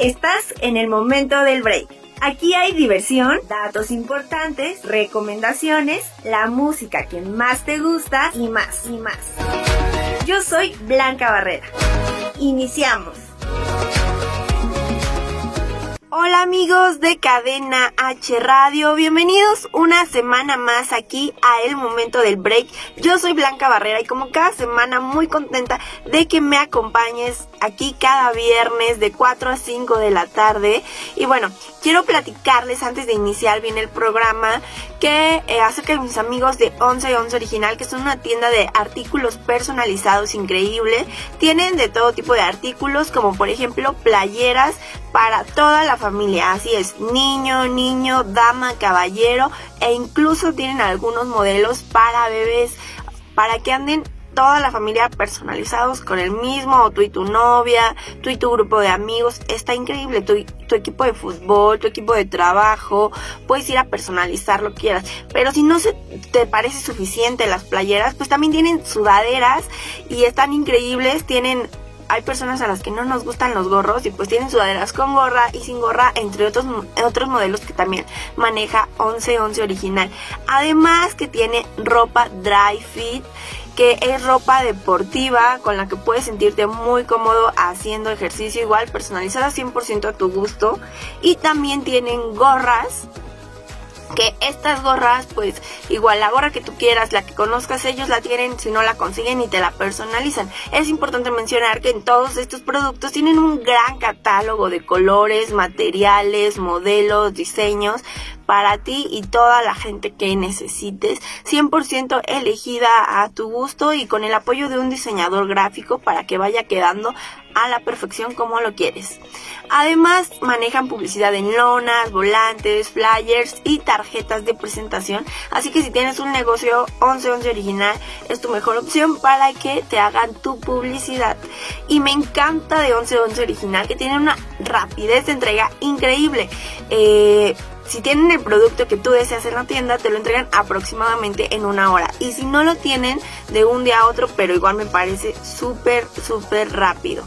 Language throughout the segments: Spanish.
Estás en el momento del break. Aquí hay diversión, datos importantes, recomendaciones, la música que más te gusta y más y más. Yo soy Blanca Barrera. Iniciamos. Hola amigos de Cadena H Radio, bienvenidos una semana más aquí a el momento del break. Yo soy Blanca Barrera y como cada semana muy contenta de que me acompañes aquí cada viernes de 4 a 5 de la tarde. Y bueno, quiero platicarles antes de iniciar bien el programa que eh, acerca de mis amigos de 11 11 Original, que son una tienda de artículos personalizados increíble. Tienen de todo tipo de artículos, como por ejemplo playeras para toda la familia. Así es, niño, niño, dama, caballero e incluso tienen algunos modelos para bebés para que anden toda la familia personalizados con el mismo, tú y tu novia, tú y tu grupo de amigos, está increíble, tu, tu equipo de fútbol, tu equipo de trabajo, puedes ir a personalizar lo que quieras, pero si no se te parece suficiente las playeras, pues también tienen sudaderas y están increíbles, tienen hay personas a las que no nos gustan los gorros y pues tienen sudaderas con gorra y sin gorra, entre otros, otros modelos que también maneja 1111 original. Además que tiene ropa dry fit que es ropa deportiva con la que puedes sentirte muy cómodo haciendo ejercicio igual personalizada 100% a tu gusto. Y también tienen gorras que estas gorras, pues igual la gorra que tú quieras, la que conozcas, ellos la tienen, si no la consiguen y te la personalizan. Es importante mencionar que en todos estos productos tienen un gran catálogo de colores, materiales, modelos, diseños para ti y toda la gente que necesites, 100% elegida a tu gusto y con el apoyo de un diseñador gráfico para que vaya quedando a la perfección como lo quieres. Además, manejan publicidad en lonas, volantes, flyers y tarjetas de presentación. Así que si tienes un negocio 1111 original, es tu mejor opción para que te hagan tu publicidad. Y me encanta de 1111 original que tiene una rapidez de entrega increíble. Eh, si tienen el producto que tú deseas en la tienda, te lo entregan aproximadamente en una hora. Y si no lo tienen, de un día a otro, pero igual me parece súper, súper rápido.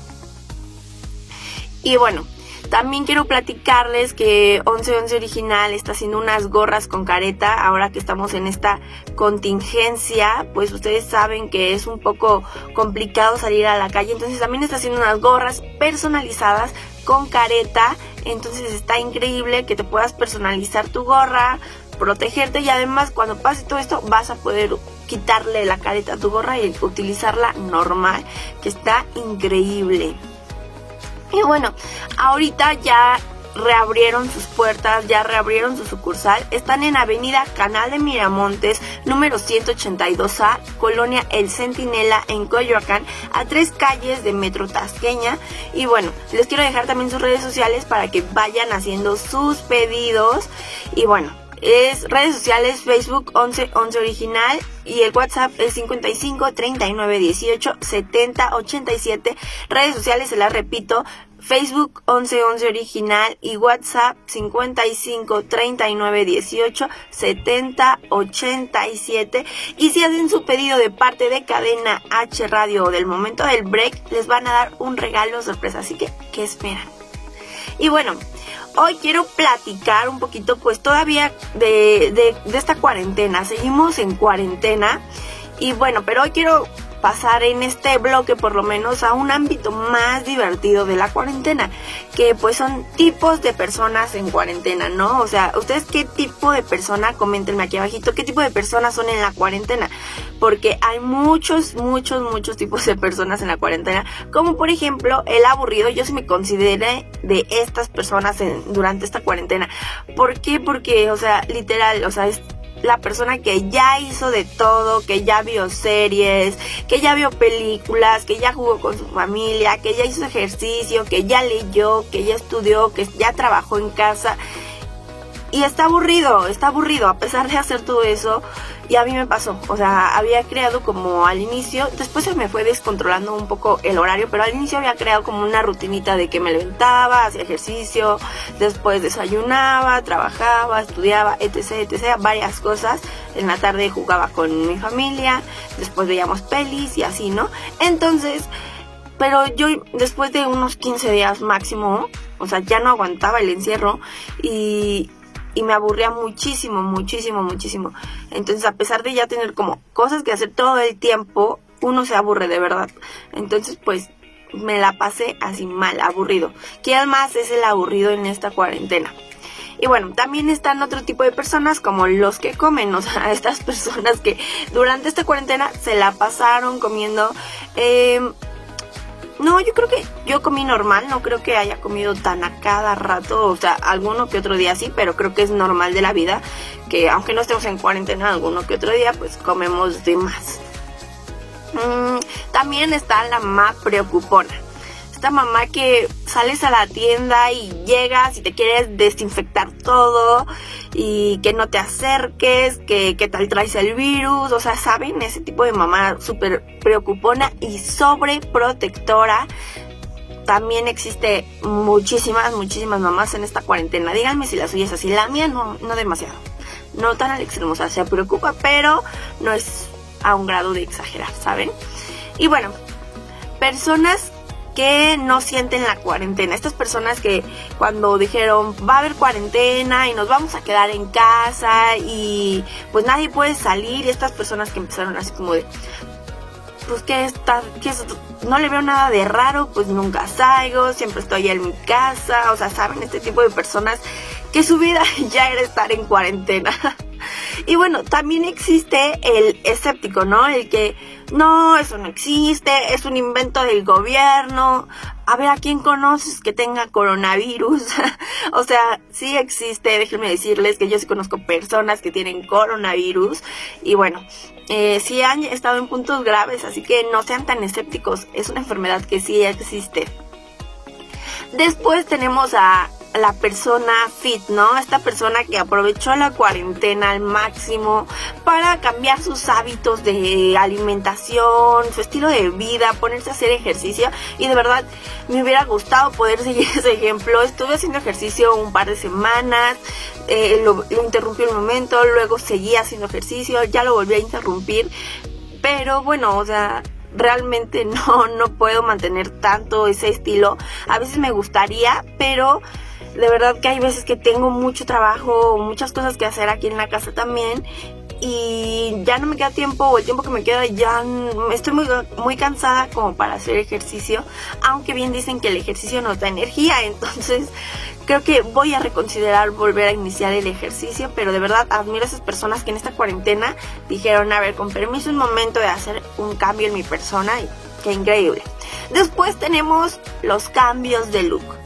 Y bueno, también quiero platicarles que 1111 Original está haciendo unas gorras con careta. Ahora que estamos en esta contingencia, pues ustedes saben que es un poco complicado salir a la calle. Entonces también está haciendo unas gorras personalizadas con careta. Entonces está increíble que te puedas personalizar tu gorra, protegerte y además cuando pase todo esto vas a poder quitarle la careta a tu gorra y utilizarla normal, que está increíble. Y bueno, ahorita ya reabrieron sus puertas, ya reabrieron su sucursal. Están en Avenida Canal de Miramontes, número 182A, Colonia El Centinela, en Coyoacán, a tres calles de Metro Tasqueña. Y bueno, les quiero dejar también sus redes sociales para que vayan haciendo sus pedidos. Y bueno, es redes sociales Facebook 11 11 original y el WhatsApp es 55 39 18 70 87. Redes sociales se las repito, Facebook 1111 original y WhatsApp 55 39 18 70 87. Y si hacen su pedido de parte de Cadena H Radio o del momento del break, les van a dar un regalo sorpresa. Así que, ¿qué esperan? Y bueno, hoy quiero platicar un poquito, pues todavía de, de, de esta cuarentena. Seguimos en cuarentena. Y bueno, pero hoy quiero pasar en este bloque por lo menos a un ámbito más divertido de la cuarentena, que pues son tipos de personas en cuarentena, ¿no? O sea, ustedes qué tipo de persona, coméntenme aquí abajito, qué tipo de personas son en la cuarentena, porque hay muchos, muchos, muchos tipos de personas en la cuarentena, como por ejemplo el aburrido, yo sí me consideré de estas personas en, durante esta cuarentena. ¿Por qué? Porque, o sea, literal, o sea, es la persona que ya hizo de todo, que ya vio series, que ya vio películas, que ya jugó con su familia, que ya hizo ejercicio, que ya leyó, que ya estudió, que ya trabajó en casa. Y está aburrido, está aburrido, a pesar de hacer todo eso, y a mí me pasó, o sea, había creado como al inicio, después se me fue descontrolando un poco el horario, pero al inicio había creado como una rutinita de que me levantaba, hacía ejercicio, después desayunaba, trabajaba, estudiaba, etc, etc, varias cosas. En la tarde jugaba con mi familia, después veíamos pelis y así, ¿no? Entonces, pero yo después de unos 15 días máximo, o sea, ya no aguantaba el encierro y y me aburría muchísimo, muchísimo, muchísimo. Entonces, a pesar de ya tener como cosas que hacer todo el tiempo, uno se aburre de verdad. Entonces, pues me la pasé así mal, aburrido. ¿Quién más es el aburrido en esta cuarentena? Y bueno, también están otro tipo de personas como los que comen, o sea, estas personas que durante esta cuarentena se la pasaron comiendo eh, no, yo creo que yo comí normal, no creo que haya comido tan a cada rato, o sea, alguno que otro día sí, pero creo que es normal de la vida que aunque no estemos en cuarentena alguno que otro día, pues comemos de más. Mm, también está la más preocupona esta mamá que sales a la tienda y llegas y te quieres desinfectar todo y que no te acerques, que, que tal traes el virus, o sea, ¿saben? Ese tipo de mamá súper preocupona y sobreprotectora. También existe muchísimas, muchísimas mamás en esta cuarentena. Díganme si la suya es así. La mía no, no demasiado. No tan al extremo. O sea, se preocupa, pero no es a un grado de exagerar, ¿saben? Y bueno, personas que no sienten la cuarentena. Estas personas que cuando dijeron va a haber cuarentena y nos vamos a quedar en casa y pues nadie puede salir y estas personas que empezaron así como de pues que está que no le veo nada de raro, pues nunca salgo, siempre estoy en mi casa, o sea, saben este tipo de personas que su vida ya era estar en cuarentena. Y bueno, también existe el escéptico, ¿no? El que no, eso no existe, es un invento del gobierno. A ver, ¿a quién conoces que tenga coronavirus? o sea, sí existe, déjenme decirles que yo sí conozco personas que tienen coronavirus. Y bueno, eh, sí han estado en puntos graves, así que no sean tan escépticos. Es una enfermedad que sí existe. Después tenemos a la persona fit, ¿no? Esta persona que aprovechó la cuarentena al máximo para cambiar sus hábitos de alimentación, su estilo de vida, ponerse a hacer ejercicio y de verdad me hubiera gustado poder seguir ese ejemplo. Estuve haciendo ejercicio un par de semanas, eh, lo, interrumpí un momento, luego seguí haciendo ejercicio, ya lo volví a interrumpir, pero bueno, o sea, realmente no, no puedo mantener tanto ese estilo. A veces me gustaría, pero de verdad que hay veces que tengo mucho trabajo, muchas cosas que hacer aquí en la casa también y ya no me queda tiempo o el tiempo que me queda ya estoy muy, muy cansada como para hacer ejercicio, aunque bien dicen que el ejercicio nos da energía, entonces creo que voy a reconsiderar volver a iniciar el ejercicio, pero de verdad admiro a esas personas que en esta cuarentena dijeron, a ver, con permiso un momento de hacer un cambio en mi persona qué increíble. Después tenemos los cambios de look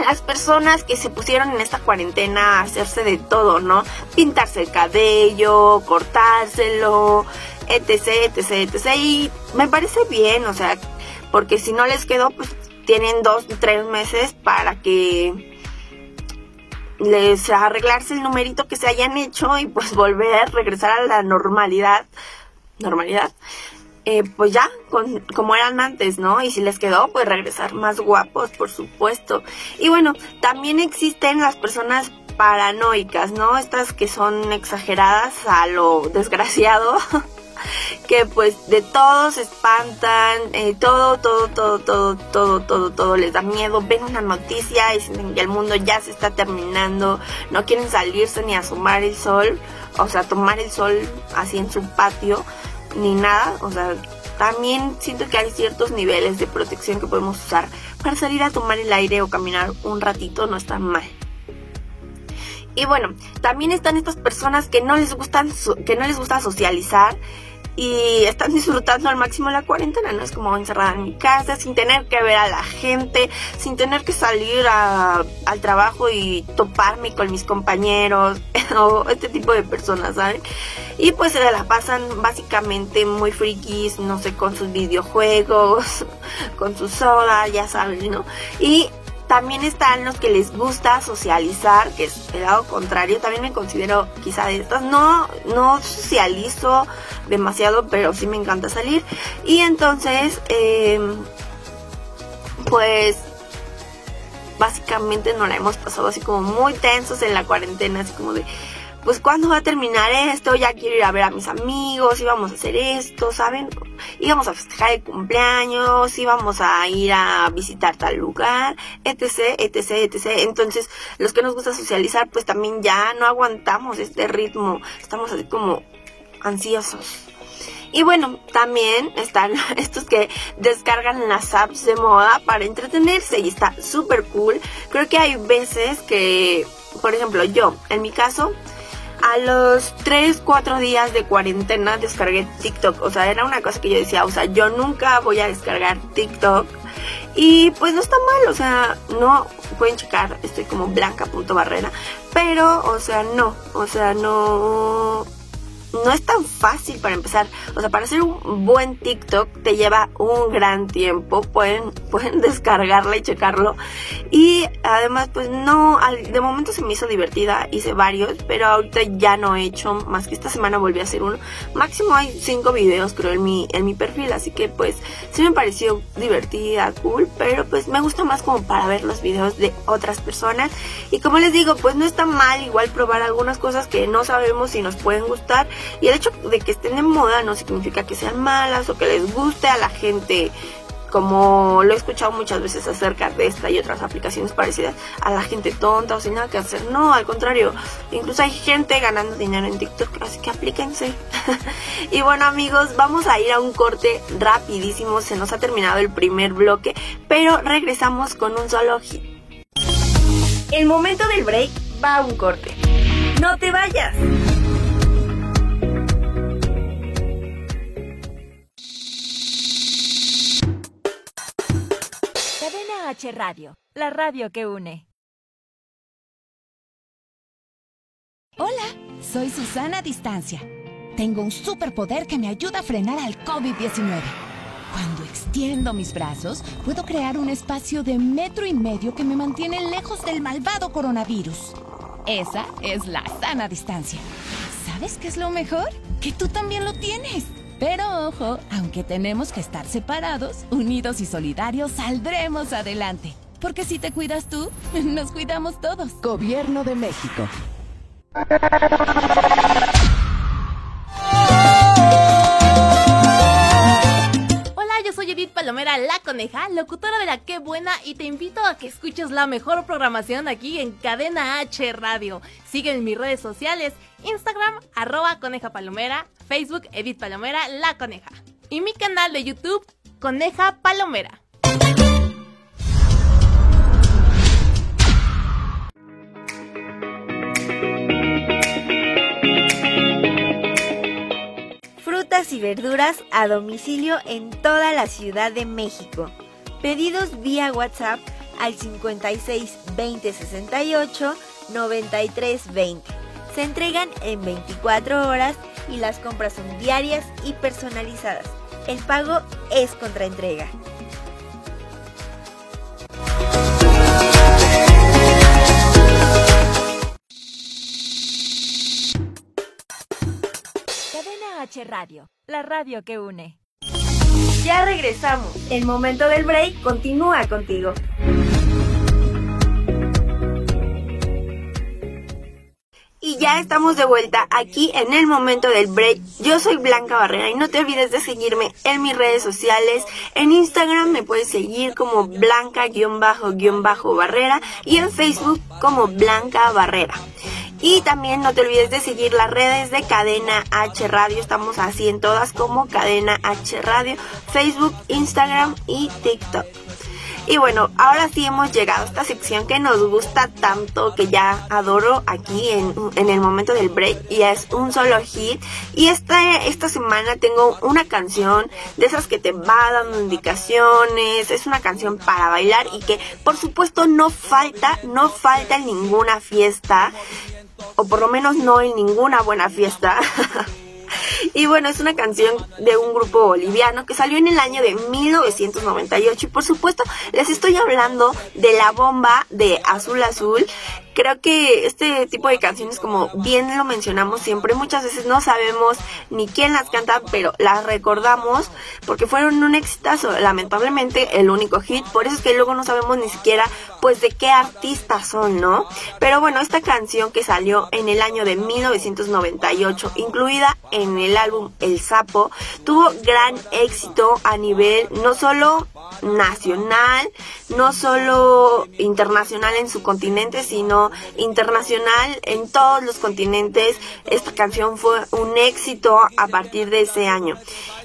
las personas que se pusieron en esta cuarentena a hacerse de todo, ¿no? Pintarse el cabello, cortárselo, etc, etc, etc. Y me parece bien, o sea, porque si no les quedó, pues tienen dos, tres meses para que les arreglarse el numerito que se hayan hecho y pues volver regresar a la normalidad. Normalidad. Eh, pues ya, como eran antes, ¿no? Y si les quedó, pues regresar más guapos, por supuesto. Y bueno, también existen las personas paranoicas, ¿no? Estas que son exageradas a lo desgraciado. que pues de todo se espantan, eh, todo, todo, todo, todo, todo, todo, todo les da miedo, ven una noticia y sienten que el mundo ya se está terminando, no quieren salirse ni a sumar el sol, o sea, tomar el sol así en su patio, ni nada, o sea, también siento que hay ciertos niveles de protección que podemos usar para salir a tomar el aire o caminar un ratito, no está mal. Y bueno, también están estas personas que no les gustan que no les gusta socializar y están disfrutando al máximo la cuarentena, ¿no? Es como encerrada en mi casa, sin tener que ver a la gente, sin tener que salir al trabajo y toparme con mis compañeros o este tipo de personas, ¿saben? Y pues se la pasan básicamente muy frikis, no sé, con sus videojuegos, con su soda, ya saben, ¿no? Y también están los que les gusta socializar, que es el lado contrario. También me considero quizá de estas. No, no socializo demasiado, pero sí me encanta salir. Y entonces, em, pues básicamente nos la hemos pasado así como muy tensos en la cuarentena, así como de pues cuándo va a terminar esto, ya quiero ir a ver a mis amigos, íbamos a hacer esto, ¿saben? Íbamos a festejar el cumpleaños, íbamos a ir a visitar tal lugar, etc, etc, etc. Entonces, los que nos gusta socializar, pues también ya no aguantamos este ritmo, estamos así como ansiosos. Y bueno, también están estos que descargan las apps de moda para entretenerse y está súper cool. Creo que hay veces que, por ejemplo, yo, en mi caso, a los 3, 4 días de cuarentena descargué TikTok. O sea, era una cosa que yo decía, o sea, yo nunca voy a descargar TikTok. Y pues no está mal, o sea, no pueden checar, estoy como blanca.barrera. Pero, o sea, no, o sea, no no es tan fácil para empezar. O sea, para hacer un buen TikTok te lleva un gran tiempo. Pueden, pueden descargarla y checarlo. Y además, pues no, de momento se me hizo divertida. Hice varios, pero ahorita ya no he hecho más que esta semana volví a hacer uno. Máximo hay cinco videos, creo, en mi, en mi perfil. Así que pues sí me pareció divertida, cool. Pero pues me gusta más como para ver los videos de otras personas. Y como les digo, pues no está mal igual probar algunas cosas que no sabemos si nos pueden gustar y el hecho de que estén en moda no significa que sean malas o que les guste a la gente como lo he escuchado muchas veces acerca de esta y otras aplicaciones parecidas, a la gente tonta o sin nada que hacer. No, al contrario, incluso hay gente ganando dinero en TikTok, así que aplíquense. y bueno amigos, vamos a ir a un corte rapidísimo, se nos ha terminado el primer bloque, pero regresamos con un solo hit. El momento del break va a un corte. No te vayas. H Radio, la radio que une. Hola, soy Susana Distancia. Tengo un superpoder que me ayuda a frenar al COVID-19. Cuando extiendo mis brazos, puedo crear un espacio de metro y medio que me mantiene lejos del malvado coronavirus. Esa es la sana distancia. ¿Sabes qué es lo mejor? Que tú también lo tienes. Pero ojo, aunque tenemos que estar separados, unidos y solidarios, saldremos adelante. Porque si te cuidas tú, nos cuidamos todos. Gobierno de México. Palomera, la coneja, locutora de la Qué Buena, y te invito a que escuches la mejor programación aquí en Cadena H Radio. Sigue en mis redes sociales, Instagram, arroba coneja palomera, Facebook Edith Palomera La Coneja. Y mi canal de YouTube Coneja Palomera. Y verduras a domicilio en toda la Ciudad de México. Pedidos vía WhatsApp al 56 20 68 93 20. Se entregan en 24 horas y las compras son diarias y personalizadas. El pago es contra entrega. H Radio, la radio que une. Ya regresamos. El momento del break continúa contigo. Y ya estamos de vuelta aquí en el momento del break. Yo soy Blanca Barrera y no te olvides de seguirme en mis redes sociales. En Instagram me puedes seguir como Blanca-Barrera y en Facebook como Blanca Barrera. Y también no te olvides de seguir las redes de Cadena H Radio. Estamos así en todas como Cadena H Radio, Facebook, Instagram y TikTok. Y bueno, ahora sí hemos llegado a esta sección que nos gusta tanto, que ya adoro aquí en, en el momento del break y es un solo hit. Y esta, esta semana tengo una canción de esas que te va dando indicaciones, es una canción para bailar y que por supuesto no falta, no falta en ninguna fiesta, o por lo menos no en ninguna buena fiesta. Y bueno, es una canción de un grupo boliviano que salió en el año de 1998 y por supuesto les estoy hablando de la bomba de Azul Azul creo que este tipo de canciones, como bien lo mencionamos siempre, muchas veces no sabemos ni quién las canta, pero las recordamos porque fueron un exitazo, lamentablemente el único hit, por eso es que luego no sabemos ni siquiera pues de qué artistas son, ¿no? Pero bueno, esta canción que salió en el año de 1998, incluida en el álbum El Sapo, tuvo gran éxito a nivel no solo nacional, no solo internacional en su continente, sino internacional en todos los continentes. Esta canción fue un éxito a partir de ese año.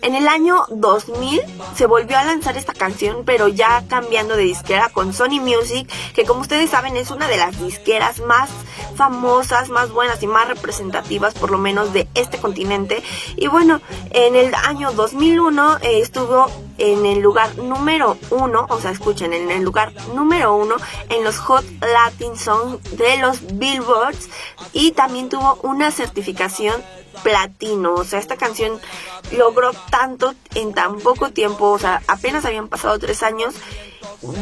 En el año 2000 se volvió a lanzar esta canción, pero ya cambiando de disquera con Sony Music, que como ustedes saben es una de las disqueras más famosas, más buenas y más representativas, por lo menos de este continente. Y bueno, en el año 2001 eh, estuvo en el lugar número uno, o sea, escuchen, en el lugar número uno en los Hot Latin Songs de los Billboards y también tuvo una certificación platino, o sea, esta canción logró tanto en tan poco tiempo, o sea, apenas habían pasado tres años.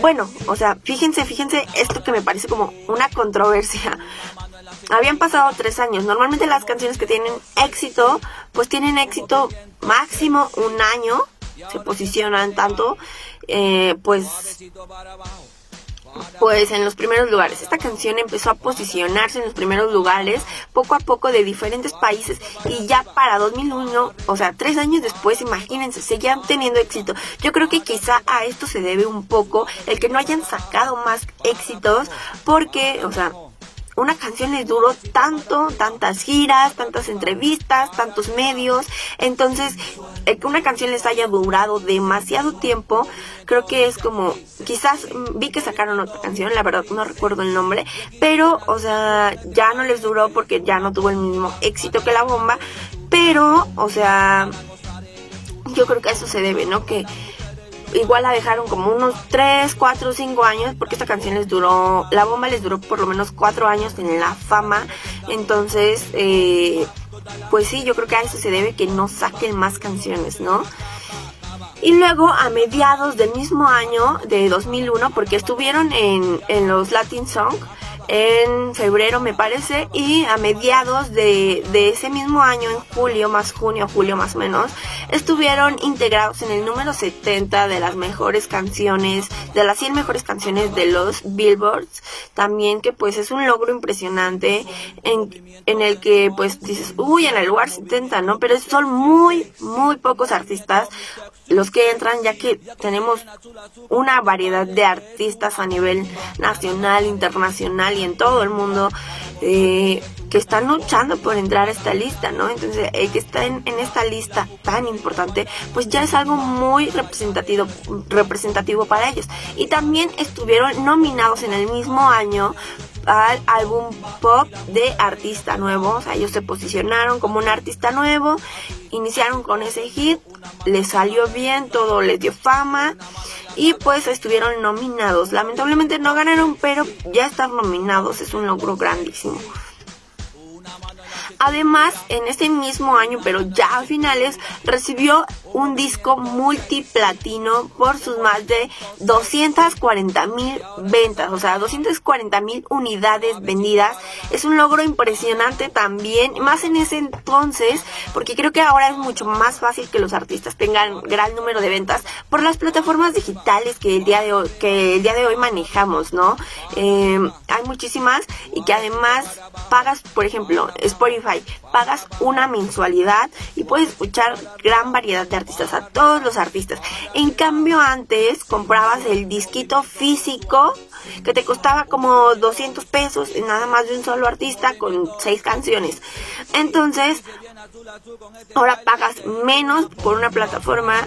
Bueno, o sea, fíjense, fíjense esto que me parece como una controversia. Habían pasado tres años. Normalmente las canciones que tienen éxito, pues tienen éxito máximo un año se posicionan tanto, eh, pues pues en los primeros lugares. Esta canción empezó a posicionarse en los primeros lugares poco a poco de diferentes países y ya para 2001, o sea, tres años después, imagínense, seguían teniendo éxito. Yo creo que quizá a esto se debe un poco el que no hayan sacado más éxitos porque, o sea, una canción les duró tanto, tantas giras, tantas entrevistas, tantos medios. Entonces, que una canción les haya durado demasiado tiempo, creo que es como, quizás vi que sacaron otra canción, la verdad no recuerdo el nombre, pero, o sea, ya no les duró porque ya no tuvo el mismo éxito que la bomba. Pero, o sea, yo creo que a eso se debe, ¿no? Que igual la dejaron como unos 3, 4, 5 años, porque esta canción les duró, la bomba les duró por lo menos 4 años en la fama, entonces, eh, pues sí, yo creo que a eso se debe que no saquen más canciones, ¿no? Y luego a mediados del mismo año de 2001, porque estuvieron en, en los Latin Song, en febrero me parece y a mediados de, de, ese mismo año, en julio, más junio, julio más o menos, estuvieron integrados en el número 70 de las mejores canciones, de las 100 mejores canciones de los Billboards, también que pues es un logro impresionante en, en el que pues dices, uy, en el lugar 70, ¿no? Pero son muy, muy pocos artistas los que entran, ya que tenemos una variedad de artistas a nivel nacional, internacional y en todo el mundo eh, que están luchando por entrar a esta lista, ¿no? Entonces, el que está en, en, esta lista tan importante, pues ya es algo muy representativo, representativo para ellos. Y también estuvieron nominados en el mismo año al álbum pop de artista nuevo. O sea, ellos se posicionaron como un artista nuevo, iniciaron con ese hit, les salió bien, todo les dio fama y pues estuvieron nominados. Lamentablemente no ganaron, pero ya estar nominados es un logro grandísimo. Además, en este mismo año, pero ya a finales, recibió un disco multiplatino por sus más de 240 mil ventas, o sea, 240 mil unidades vendidas. Es un logro impresionante también, más en ese entonces, porque creo que ahora es mucho más fácil que los artistas tengan gran número de ventas por las plataformas digitales que el día de hoy, que el día de hoy manejamos, ¿no? Eh, hay muchísimas y que además pagas, por ejemplo, Spotify, pagas una mensualidad y puedes escuchar gran variedad de artistas, a todos los artistas. En cambio, antes comprabas el disquito físico que te costaba como 200 pesos, nada más de un solo artista con seis canciones. Entonces, ahora pagas menos por una plataforma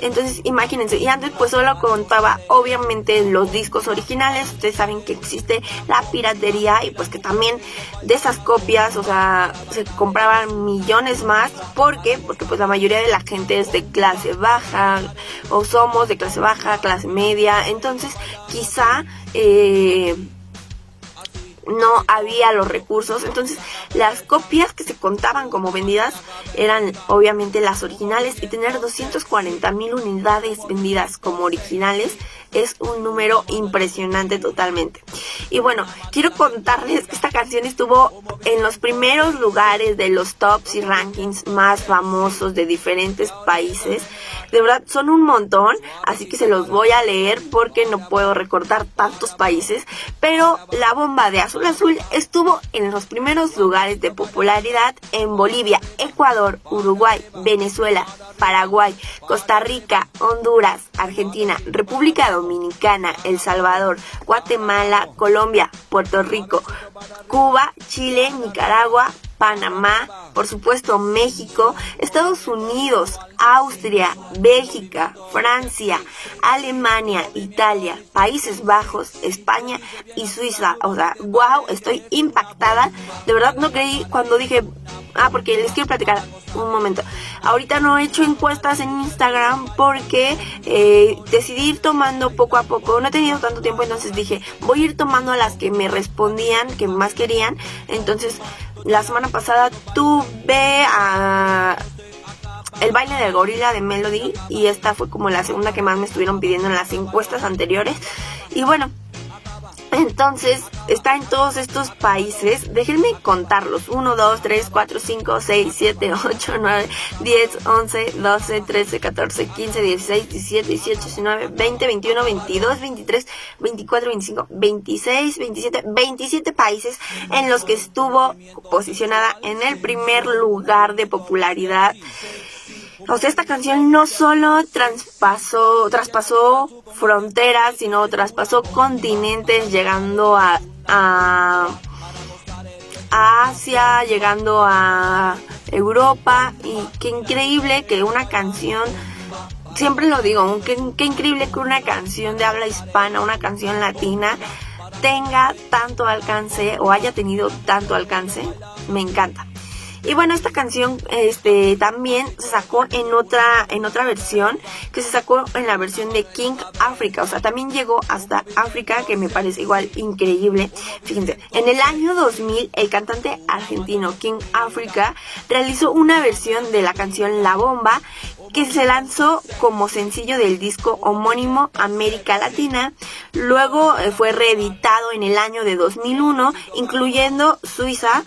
Entonces, imagínense, y antes pues solo contaba obviamente los discos originales, ustedes saben que existe la piratería y pues que también de esas copias, o sea, se compraban millones más, ¿por qué? Porque pues la mayoría de la gente es de clase baja o somos de clase baja, clase media, entonces quizá... Eh, no había los recursos. Entonces, las copias que se contaban como vendidas eran obviamente las originales y tener 240 mil unidades vendidas como originales es un número impresionante totalmente. Y bueno, quiero contarles que esta canción estuvo en los primeros lugares de los tops y rankings más famosos de diferentes países. De verdad, son un montón, así que se los voy a leer porque no puedo recordar tantos países. Pero la bomba de Azul Azul estuvo en los primeros lugares de popularidad en Bolivia, Ecuador, Uruguay, Venezuela, Paraguay, Costa Rica, Honduras, Argentina, República Dominicana, Dominicana, El Salvador, Guatemala, Colombia, Puerto Rico, Cuba, Chile, Nicaragua, Panamá, por supuesto México, Estados Unidos, Austria, Bélgica, Francia, Alemania, Italia, Países Bajos, España y Suiza. O sea, wow, estoy impactada. De verdad no creí cuando dije, ah, porque les quiero platicar un momento. Ahorita no he hecho encuestas en Instagram porque eh, decidí ir tomando poco a poco. No he tenido tanto tiempo, entonces dije, voy a ir tomando a las que me respondían, que más querían. Entonces, la semana pasada tuve el baile del gorila de Melody y esta fue como la segunda que más me estuvieron pidiendo en las encuestas anteriores. Y bueno, entonces, está en todos estos países. Déjenme contarlos. 1, 2, 3, 4, 5, 6, 7, 8, 9, 10, 11, 12, 13, 14, 15, 16, 17, 18, 19, 20, 21, 22, 23, 24, 25, 26, 27, 27 países en los que estuvo posicionada en el primer lugar de popularidad. O sea, esta canción no solo traspasó, traspasó fronteras, sino traspasó continentes, llegando a, a, Asia, llegando a Europa. Y qué increíble que una canción, siempre lo digo, qué, qué increíble que una canción de habla hispana, una canción latina, tenga tanto alcance o haya tenido tanto alcance. Me encanta. Y bueno, esta canción este también se sacó en otra en otra versión que se sacó en la versión de King Africa, o sea, también llegó hasta África que me parece igual increíble. Fíjense, en el año 2000 el cantante argentino King Africa realizó una versión de la canción La Bomba que se lanzó como sencillo del disco homónimo América Latina. Luego eh, fue reeditado en el año de 2001, incluyendo Suiza,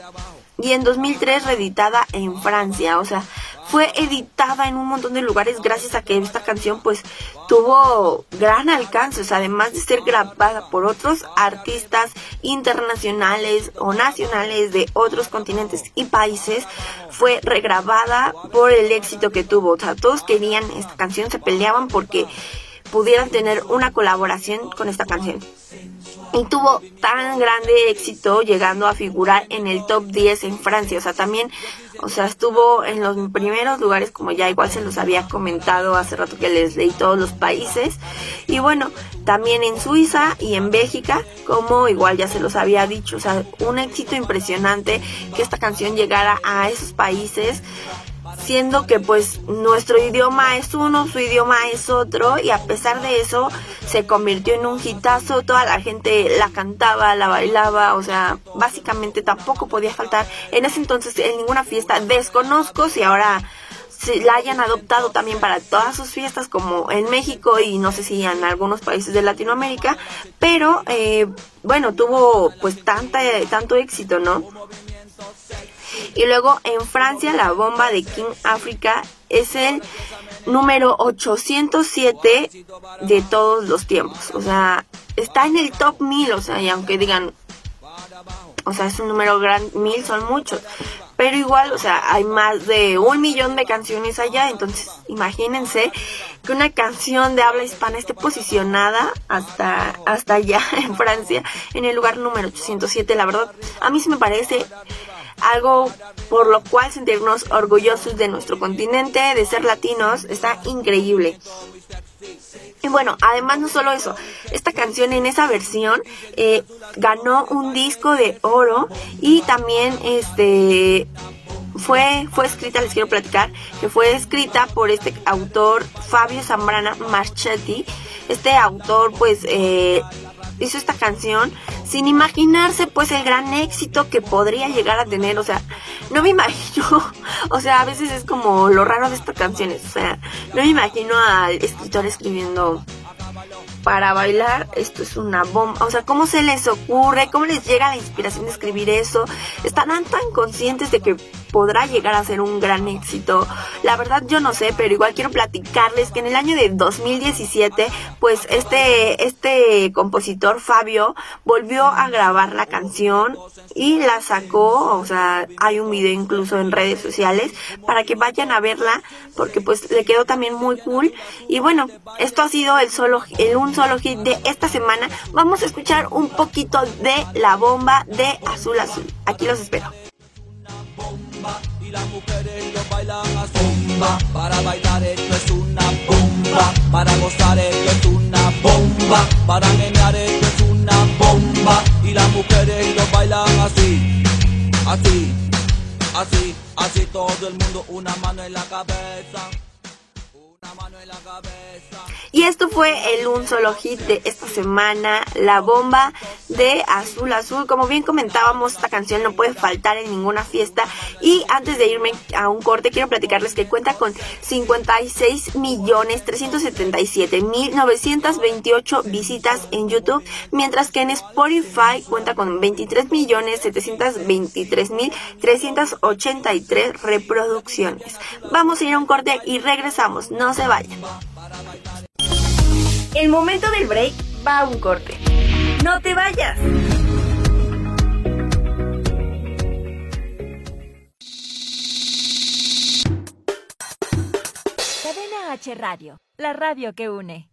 y en 2003 reeditada en Francia, o sea, fue editada en un montón de lugares gracias a que esta canción pues tuvo gran alcance, o sea, además de ser grabada por otros artistas internacionales o nacionales de otros continentes y países, fue regrabada por el éxito que tuvo, o sea, todos querían esta canción, se peleaban porque pudieran tener una colaboración con esta canción y tuvo tan grande éxito llegando a figurar en el top 10 en Francia. O sea, también, o sea, estuvo en los primeros lugares, como ya igual se los había comentado hace rato que les leí todos los países. Y bueno, también en Suiza y en Bélgica, como igual ya se los había dicho. O sea, un éxito impresionante que esta canción llegara a esos países siendo que pues nuestro idioma es uno, su idioma es otro y a pesar de eso se convirtió en un hitazo, toda la gente la cantaba, la bailaba, o sea, básicamente tampoco podía faltar en ese entonces en ninguna fiesta, desconozco si ahora se la hayan adoptado también para todas sus fiestas como en México y no sé si en algunos países de Latinoamérica, pero eh, bueno, tuvo pues tanta, tanto éxito, ¿no? Y luego en Francia la bomba de King Africa es el número 807 de todos los tiempos. O sea, está en el top 1000, o sea, y aunque digan, o sea, es un número gran, mil son muchos. Pero igual, o sea, hay más de un millón de canciones allá, entonces imagínense que una canción de habla hispana esté posicionada hasta, hasta allá en Francia, en el lugar número 807. La verdad, a mí sí me parece algo por lo cual sentirnos orgullosos de nuestro continente, de ser latinos, está increíble. Y bueno, además no solo eso, esta canción en esa versión eh, ganó un disco de oro y también este fue, fue escrita, les quiero platicar, que fue escrita por este autor Fabio Zambrana Marchetti. Este autor pues eh, hizo esta canción sin imaginarse pues el gran éxito que podría llegar a tener, o sea, no me imagino, o sea, a veces es como lo raro de estas canciones, o sea, no me imagino al escritor escribiendo para bailar, esto es una bomba. O sea, ¿cómo se les ocurre? ¿Cómo les llega la inspiración de escribir eso? ¿Estarán tan conscientes de que podrá llegar a ser un gran éxito? La verdad yo no sé, pero igual quiero platicarles que en el año de 2017, pues este, este compositor Fabio volvió a grabar la canción y la sacó, o sea, hay un video incluso en redes sociales para que vayan a verla porque pues le quedó también muy cool. Y bueno, esto ha sido el solo, el un solo hit de esta semana. Vamos a escuchar un poquito de la bomba de Azul Azul. Aquí los espero. y las mujeres lo bailan a bomba. Para bailar esto es una bomba. Para gozar esto es una bomba. Para menear esto es una bomba. Y las mujeres lo bailan así, así, así, así. Todo el mundo una mano en la cabeza. Una mano en la cabeza. Y esto fue el un solo hit de esta semana, la bomba de Azul Azul. Como bien comentábamos, esta canción no puede faltar en ninguna fiesta. Y antes de irme a un corte, quiero platicarles que cuenta con 56 millones 377 mil 928 visitas en YouTube, mientras que en Spotify cuenta con 23 millones 723 mil 383 reproducciones. Vamos a ir a un corte y regresamos. No se vayan. El momento del break va a un corte. No te vayas. Cadena H Radio, la radio que une.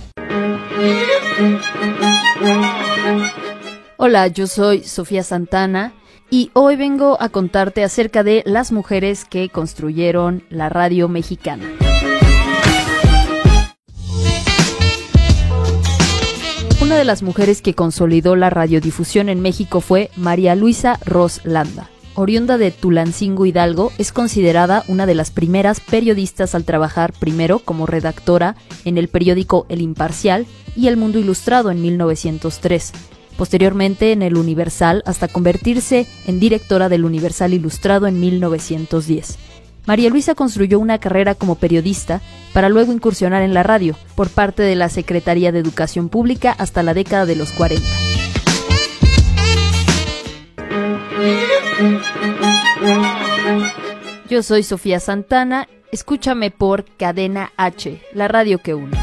Hola, yo soy Sofía Santana y hoy vengo a contarte acerca de las mujeres que construyeron la radio mexicana. Una de las mujeres que consolidó la radiodifusión en México fue María Luisa Ros Landa. Oriunda de Tulancingo Hidalgo, es considerada una de las primeras periodistas al trabajar primero como redactora en el periódico El Imparcial y El Mundo Ilustrado en 1903, posteriormente en El Universal hasta convertirse en directora del Universal Ilustrado en 1910. María Luisa construyó una carrera como periodista para luego incursionar en la radio por parte de la Secretaría de Educación Pública hasta la década de los 40. Yo soy Sofía Santana, escúchame por Cadena H, la radio que une.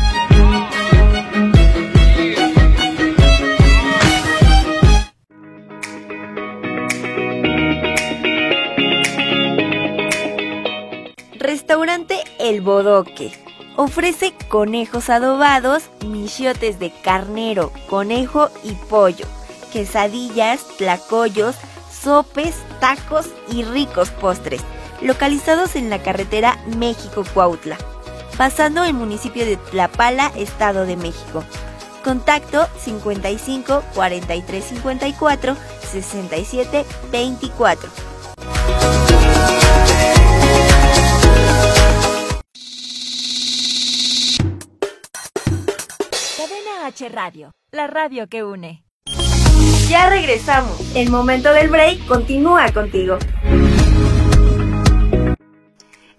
Restaurante El Bodoque. Ofrece conejos adobados, michiotes de carnero, conejo y pollo, quesadillas, tlacoyos, sopes, tacos y ricos postres, localizados en la carretera México-Cuautla, pasando el municipio de Tlapala, Estado de México. Contacto 55 43 54 67 24. Cadena H Radio, la radio que une. Ya regresamos. El momento del break continúa contigo.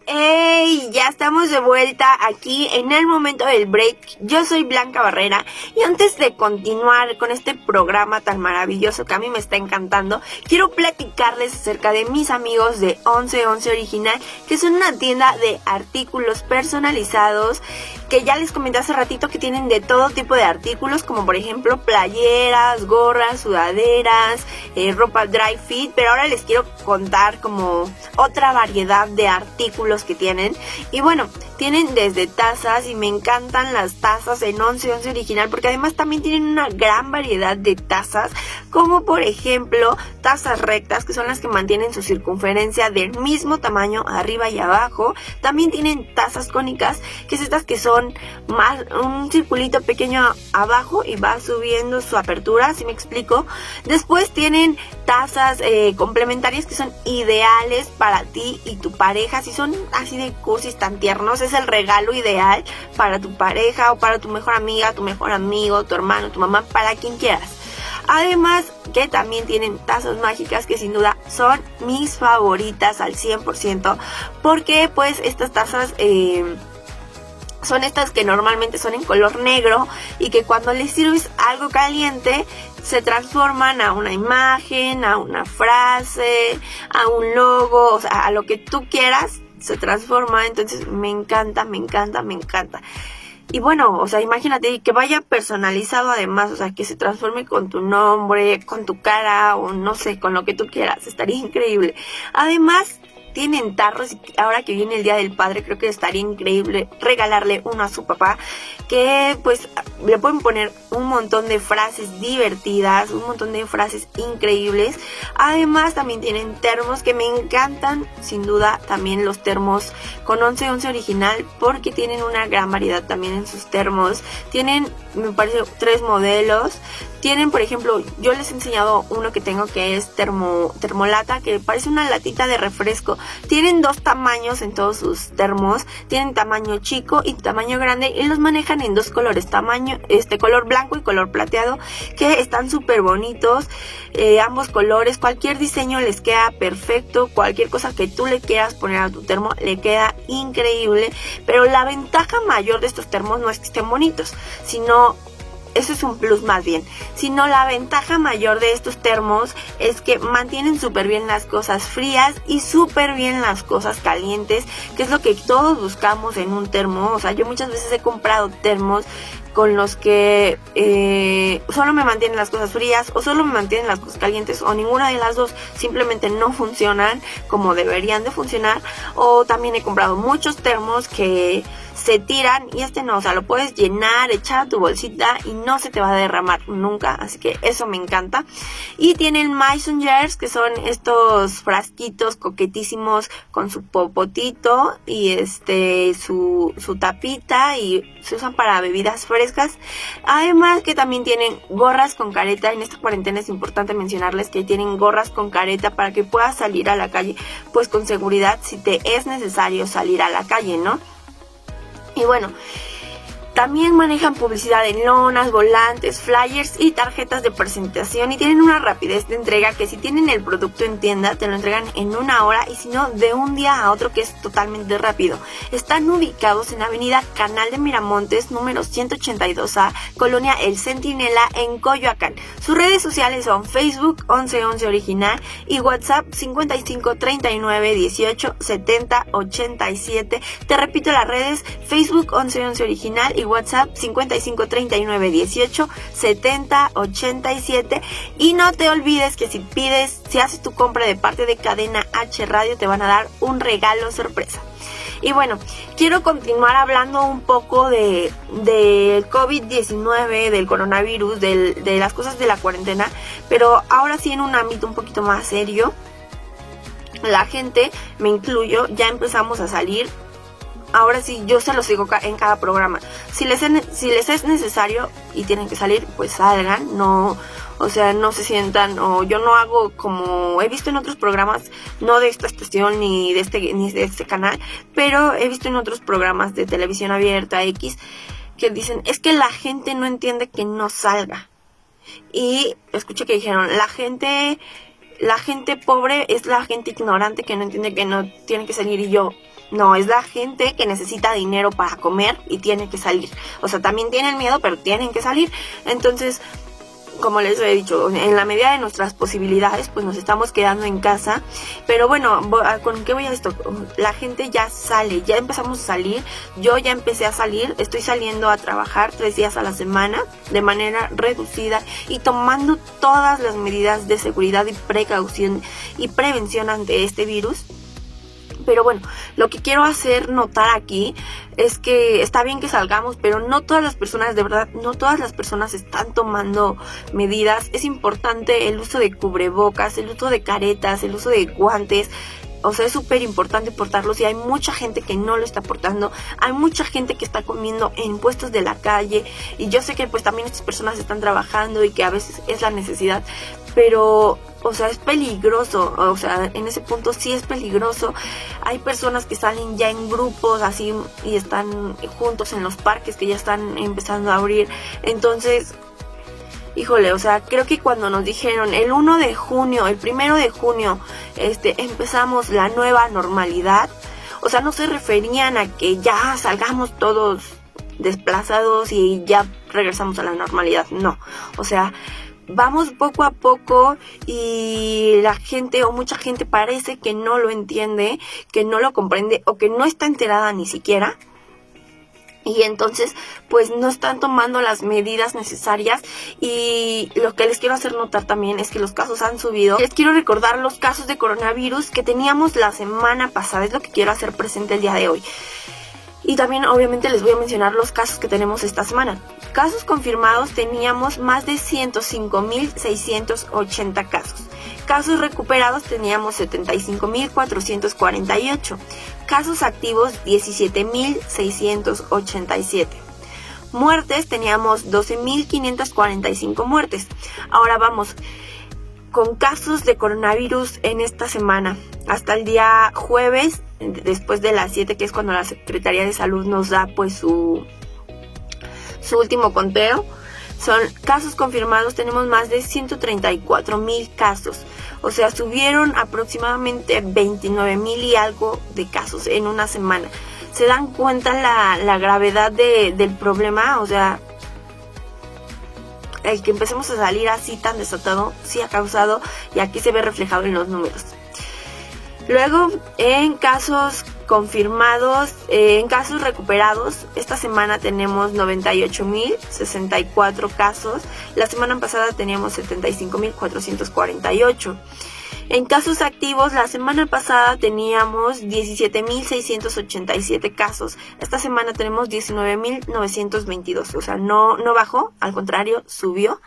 ¡Ey! Ya estamos de vuelta aquí en el momento del break. Yo soy Blanca Barrera y antes de continuar con este programa tan maravilloso que a mí me está encantando, quiero platicarles acerca de mis amigos de 1111 Original, que son una tienda de artículos personalizados que ya les comenté hace ratito que tienen de todo tipo de artículos, como por ejemplo playeras, gorras, sudaderas, eh, ropa dry fit, pero ahora les quiero contar como otra variedad de artículos que tienen. Y bueno, tienen desde tazas y me encantan las tazas en 11 11 original porque además también tienen una gran variedad de tazas, como por ejemplo tazas rectas que son las que mantienen su circunferencia del mismo tamaño arriba y abajo. También tienen tazas cónicas, que es estas que son más un circulito pequeño abajo y va subiendo su apertura, si me explico. Después tienen tazas eh, complementarias que son ideales para ti y tu pareja. Si son así de cursis tan tiernos, es el regalo ideal para tu pareja o para tu mejor amiga, tu mejor amigo, tu hermano, tu mamá, para quien quieras. Además que también tienen tazas mágicas que sin duda son mis favoritas al 100% porque pues estas tazas eh, son estas que normalmente son en color negro y que cuando les sirves algo caliente se transforman a una imagen, a una frase, a un logo, o sea, a lo que tú quieras se transforma. Entonces me encanta, me encanta, me encanta. Y bueno, o sea, imagínate que vaya personalizado además, o sea, que se transforme con tu nombre, con tu cara o no sé, con lo que tú quieras. Estaría increíble. Además, tienen tarros ahora que viene el Día del Padre creo que estaría increíble regalarle uno a su papá que pues le pueden poner un montón de frases divertidas, un montón de frases increíbles. Además también tienen termos que me encantan, sin duda también los termos con 1111 original porque tienen una gran variedad también en sus termos. Tienen me parece tres modelos. Tienen, por ejemplo, yo les he enseñado uno que tengo que es termo, termolata, que parece una latita de refresco. Tienen dos tamaños en todos sus termos. Tienen tamaño chico y tamaño grande y los manejan en dos colores, tamaño, este color blanco y color plateado, que están súper bonitos. Eh, ambos colores, cualquier diseño les queda perfecto. Cualquier cosa que tú le quieras poner a tu termo le queda increíble. Pero la ventaja mayor de estos termos no es que estén bonitos, sino eso es un plus más bien, sino la ventaja mayor de estos termos es que mantienen súper bien las cosas frías y súper bien las cosas calientes, que es lo que todos buscamos en un termo. O sea, yo muchas veces he comprado termos con los que eh, solo me mantienen las cosas frías o solo me mantienen las cosas calientes o ninguna de las dos simplemente no funcionan como deberían de funcionar o también he comprado muchos termos que se tiran y este no, o sea, lo puedes llenar, echar a tu bolsita y no se te va a derramar nunca, así que eso me encanta. Y tienen Mason Jars, que son estos frasquitos coquetísimos con su popotito y este su, su tapita y se usan para bebidas frescas. Además que también tienen gorras con careta, en esta cuarentena es importante mencionarles que tienen gorras con careta para que puedas salir a la calle pues con seguridad si te es necesario salir a la calle, ¿no? Y bueno, también manejan publicidad en lonas, volantes, flyers y tarjetas de presentación y tienen una rapidez de entrega que si tienen el producto en tienda te lo entregan en una hora y si no de un día a otro que es totalmente rápido. Están ubicados en Avenida Canal de Miramontes número 182A, Colonia El Centinela en Coyoacán. Sus redes sociales son Facebook 1111 Original y WhatsApp 55 39 18 70 87. Te repito las redes Facebook 1111 Original y WhatsApp 55 39 18 70 87 y no te olvides que si pides, si haces tu compra de parte de Cadena H Radio te van a dar un regalo sorpresa. Y bueno, quiero continuar hablando un poco de, de COVID-19, del coronavirus, de las cosas de la cuarentena, pero ahora sí en un ámbito un poquito más serio. La gente, me incluyo, ya empezamos a salir ahora sí yo se los digo en cada programa. Si les, es, necesario y tienen que salir, pues salgan, no, o sea, no se sientan, o yo no hago como he visto en otros programas, no de esta estación ni de este, ni de este canal, pero he visto en otros programas de televisión abierta X que dicen, es que la gente no entiende que no salga. Y escuché que dijeron, la gente, la gente pobre es la gente ignorante que no entiende que no tiene que salir y yo, No, es la gente que necesita dinero para comer y tiene que salir. O sea, también tienen miedo, pero tienen que salir. Entonces, como les he dicho, en la medida de nuestras posibilidades, pues nos estamos quedando en casa. Pero bueno, ¿con qué voy a esto? La gente ya sale, ya empezamos a salir. Yo ya empecé a salir, estoy saliendo a trabajar tres días a la semana de manera reducida y tomando todas las medidas de seguridad y precaución y prevención ante este virus. Pero bueno, lo que quiero hacer notar aquí es que está bien que salgamos, pero no todas las personas, de verdad, no todas las personas están tomando medidas. Es importante el uso de cubrebocas, el uso de caretas, el uso de guantes. O sea, es súper importante portarlos y hay mucha gente que no lo está portando. Hay mucha gente que está comiendo en puestos de la calle. Y yo sé que pues también estas personas están trabajando y que a veces es la necesidad. Pero o sea, es peligroso, o sea, en ese punto sí es peligroso. Hay personas que salen ya en grupos así y están juntos en los parques que ya están empezando a abrir. Entonces, híjole, o sea, creo que cuando nos dijeron el 1 de junio, el 1 de junio, este, empezamos la nueva normalidad, o sea, no se referían a que ya salgamos todos desplazados y ya regresamos a la normalidad, no, o sea, vamos poco a poco y la gente o mucha gente parece que no lo entiende, que no lo comprende o que no está enterada ni siquiera. Y entonces, pues no están tomando las medidas necesarias. Y lo que les quiero hacer notar también es que los casos han subido. Les quiero recordar los casos de coronavirus que teníamos la semana pasada. Es lo que quiero hacer presente el día de hoy. Y también obviamente les voy a mencionar los casos que tenemos esta semana. Casos confirmados teníamos más de 105.680 casos. Casos recuperados teníamos 75.448. Casos activos 17.687. Muertes teníamos 12.545 muertes. Ahora vamos con casos de coronavirus en esta semana. Hasta el día jueves después de las 7, que es cuando la Secretaría de Salud nos da pues su, su último conteo. Son casos confirmados, tenemos más de 134 mil casos. O sea, subieron aproximadamente 29 mil y algo de casos en una semana. ¿Se dan cuenta la, la gravedad de, del problema? O sea, el que empecemos a salir así tan desatado sí ha causado y aquí se ve reflejado en los números. Luego, en casos confirmados, eh, en casos recuperados, esta semana tenemos 98.064 casos. La semana pasada teníamos 75.448. En casos activos, la semana pasada teníamos 17.687 casos. Esta semana tenemos 19.922. O sea, no, no bajó, al contrario, subió.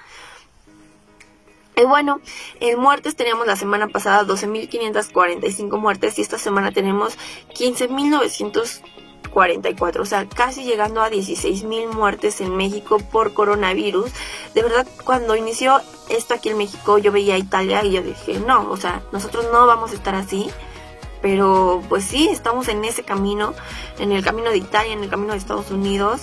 Y bueno, en muertes teníamos la semana pasada 12.545 muertes y esta semana tenemos 15.944, o sea, casi llegando a 16.000 muertes en México por coronavirus. De verdad, cuando inició esto aquí en México, yo veía a Italia y yo dije, no, o sea, nosotros no vamos a estar así. Pero pues sí, estamos en ese camino, en el camino de Italia, en el camino de Estados Unidos,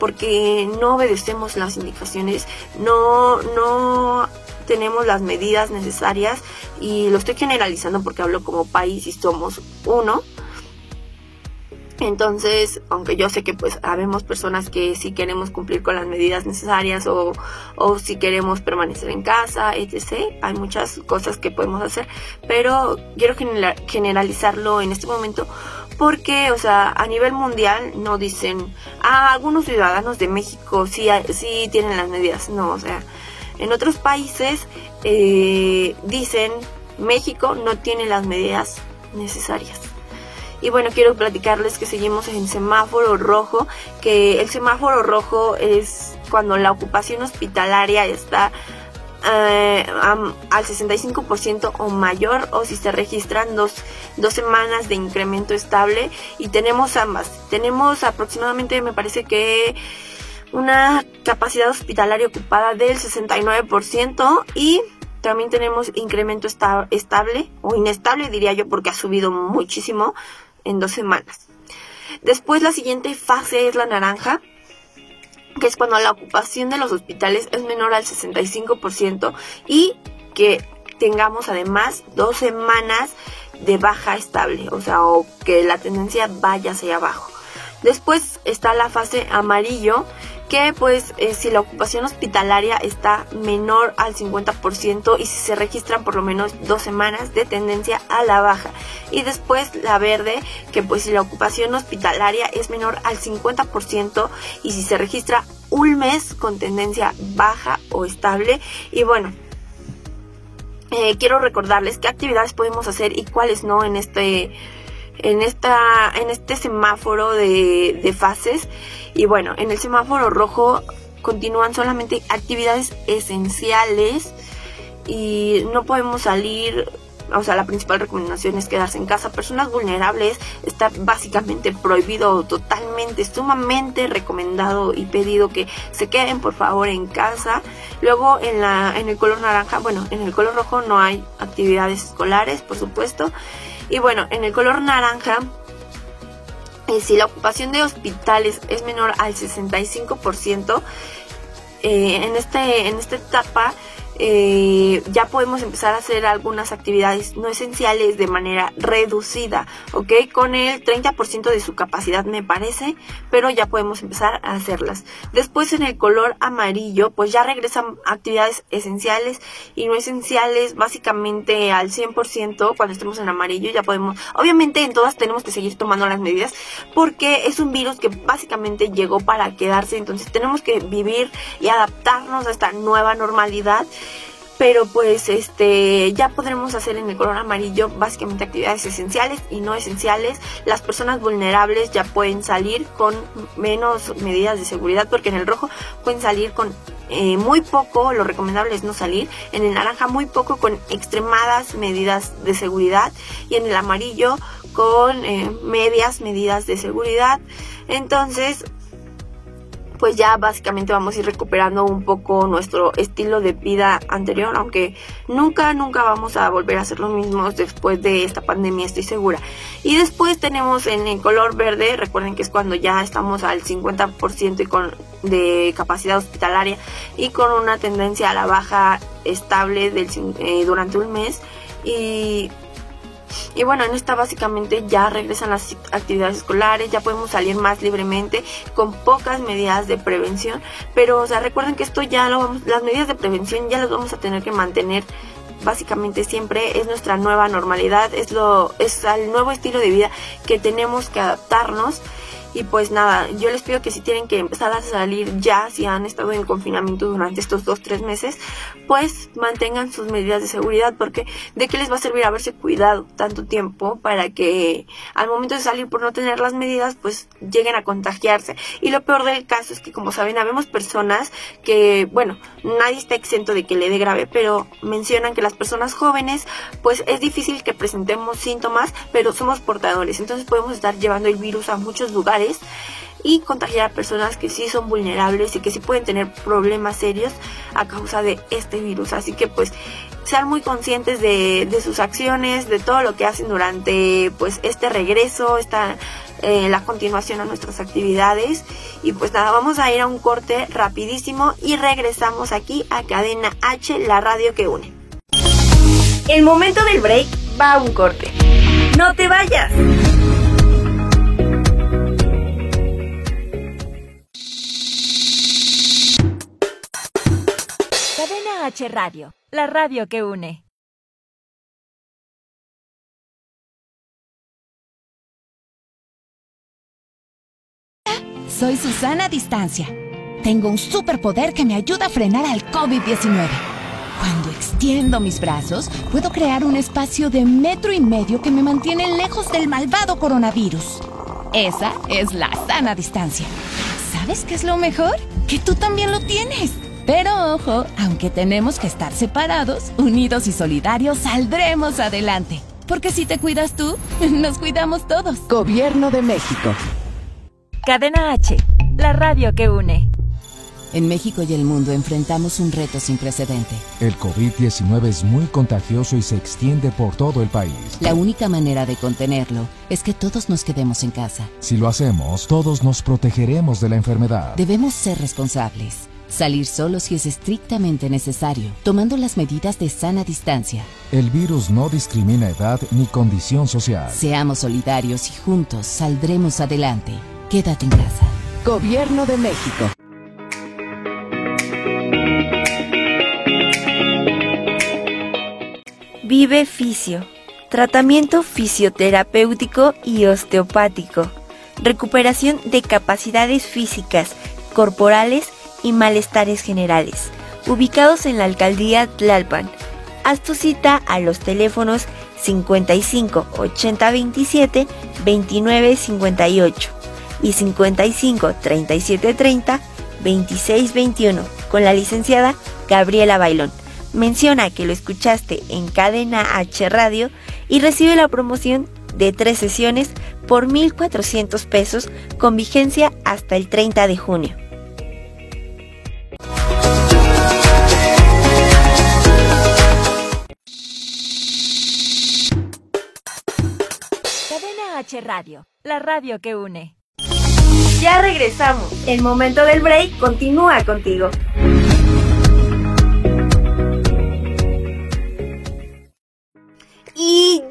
porque no obedecemos las indicaciones, no, no tenemos las medidas necesarias y lo estoy generalizando porque hablo como país y somos uno. Entonces, aunque yo sé que pues habemos personas que sí queremos cumplir con las medidas necesarias o, o si queremos permanecer en casa, etc. Hay muchas cosas que podemos hacer, pero quiero generalizarlo en este momento porque, o sea, a nivel mundial no dicen, ah, algunos ciudadanos de México sí, sí tienen las medidas, no, o sea, en otros países eh, dicen México no tiene las medidas necesarias. Y bueno, quiero platicarles que seguimos en semáforo rojo, que el semáforo rojo es cuando la ocupación hospitalaria está eh, al 65% o mayor o si se registran dos, dos semanas de incremento estable y tenemos ambas. Tenemos aproximadamente, me parece que una capacidad hospitalaria ocupada del 69% y también tenemos incremento estable o inestable diría yo porque ha subido muchísimo en dos semanas. Después la siguiente fase es la naranja, que es cuando la ocupación de los hospitales es menor al 65% y que tengamos además dos semanas de baja estable, o sea, o que la tendencia vaya hacia abajo. Después está la fase amarillo, que pues eh, si la ocupación hospitalaria está menor al 50% y si se registran por lo menos dos semanas de tendencia a la baja. Y después la verde, que pues si la ocupación hospitalaria es menor al 50% y si se registra un mes con tendencia baja o estable. Y bueno, eh, quiero recordarles qué actividades podemos hacer y cuáles no en este en esta en este semáforo de, de fases y bueno en el semáforo rojo continúan solamente actividades esenciales y no podemos salir o sea, la principal recomendación es quedarse en casa. Personas vulnerables está básicamente prohibido, totalmente, sumamente recomendado y pedido que se queden por favor en casa. Luego en la en el color naranja, bueno, en el color rojo no hay actividades escolares, por supuesto. Y bueno, en el color naranja eh, si la ocupación de hospitales es menor al 65%, eh, en, este, en esta etapa eh, ya podemos empezar a hacer algunas actividades no esenciales de manera reducida, ¿ok? Con el 30% de su capacidad me parece, pero ya podemos empezar a hacerlas. Después en el color amarillo, pues ya regresan actividades esenciales y no esenciales básicamente al 100% cuando estemos en amarillo, ya podemos, obviamente en todas tenemos que seguir tomando las medidas porque es un virus que básicamente llegó para quedarse, entonces tenemos que vivir y adaptarnos a esta nueva normalidad pero pues este ya podremos hacer en el color amarillo básicamente actividades esenciales y no esenciales. Las personas vulnerables ya pueden salir con menos medidas de seguridad porque en el rojo pueden salir con eh, muy poco, lo recomendable es no salir, en el naranja muy poco con extremadas medidas de seguridad y en el amarillo con eh, medias medidas de seguridad. Entonces, pues ya básicamente vamos a ir recuperando un poco nuestro estilo de vida anterior, aunque nunca, nunca vamos a volver a ser los mismos después de esta pandemia, estoy segura. Y después tenemos en el color verde, recuerden que es cuando ya estamos al 50% y con, de capacidad hospitalaria y con una tendencia a la baja estable del, eh, durante un mes. Y y bueno, en esta básicamente ya regresan las actividades escolares, ya podemos salir más libremente con pocas medidas de prevención, pero o sea, recuerden que esto ya lo vamos, las medidas de prevención ya las vamos a tener que mantener básicamente siempre. Es nuestra nueva normalidad, es lo es el nuevo estilo de vida que tenemos que adaptarnos y pues nada, yo les pido que si tienen que empezar a salir ya, si han estado en confinamiento durante estos dos, tres meses, pues mantengan sus medidas de seguridad, porque de qué les va a servir haberse cuidado tanto tiempo para que al momento de salir por no tener las medidas, pues lleguen a contagiarse. Y lo peor del caso es que, como saben, habemos personas que, bueno, nadie está exento de que le dé grave, pero mencionan que las personas jóvenes, pues es difícil que presentemos síntomas, pero somos portadores, entonces podemos estar llevando el virus a muchos lugares y contagiar a personas que sí son vulnerables y que sí pueden tener problemas serios a causa de este virus. Así que pues sean muy conscientes de, sus acciones, de todo lo que hacen durante pues este regreso, esta eh, la continuación a nuestras actividades. Y pues nada, vamos a ir a un corte rapidísimo y regresamos aquí a Cadena H, la radio que une. El momento del break va a un corte. No te vayas. H Radio, la radio que une. Soy Susana Distancia. Tengo un superpoder que me ayuda a frenar al COVID-19. Cuando extiendo mis brazos, puedo crear un espacio de metro y medio que me mantiene lejos del malvado coronavirus. Esa es la sana distancia. ¿Sabes qué es lo mejor? Que tú también lo tienes. Pero ojo, aunque tenemos que estar separados, unidos y solidarios, saldremos adelante. Porque si te cuidas tú, nos cuidamos todos. Gobierno de México. Cadena H, la radio que une. En México y el mundo enfrentamos un reto sin precedente. El COVID-19 es muy contagioso y se extiende por todo el país. La única manera de contenerlo es que todos nos quedemos en casa. Si lo hacemos, todos nos protegeremos de la enfermedad. Debemos ser responsables Salir solo si es estrictamente necesario, tomando las medidas de sana distancia. El virus no discrimina edad ni condición social. Seamos solidarios y juntos saldremos adelante. Quédate en casa. Gobierno de México. Vive Fisio. Tratamiento fisioterapéutico y osteopático. Recuperación de capacidades físicas, corporales y malestares generales. Ubicados en la alcaldía Tlalpan. Haz tu cita a los teléfonos 55 80 27 29 58 y 55 37 30 26 21 con la licenciada Gabriela Bailón. Menciona que lo escuchaste en Cadena H Radio y recibe la promoción de tres sesiones por 1.400 pesos con vigencia hasta el 30 de junio. Cadena H Radio, la radio que une. Ya regresamos. El momento del break continúa contigo.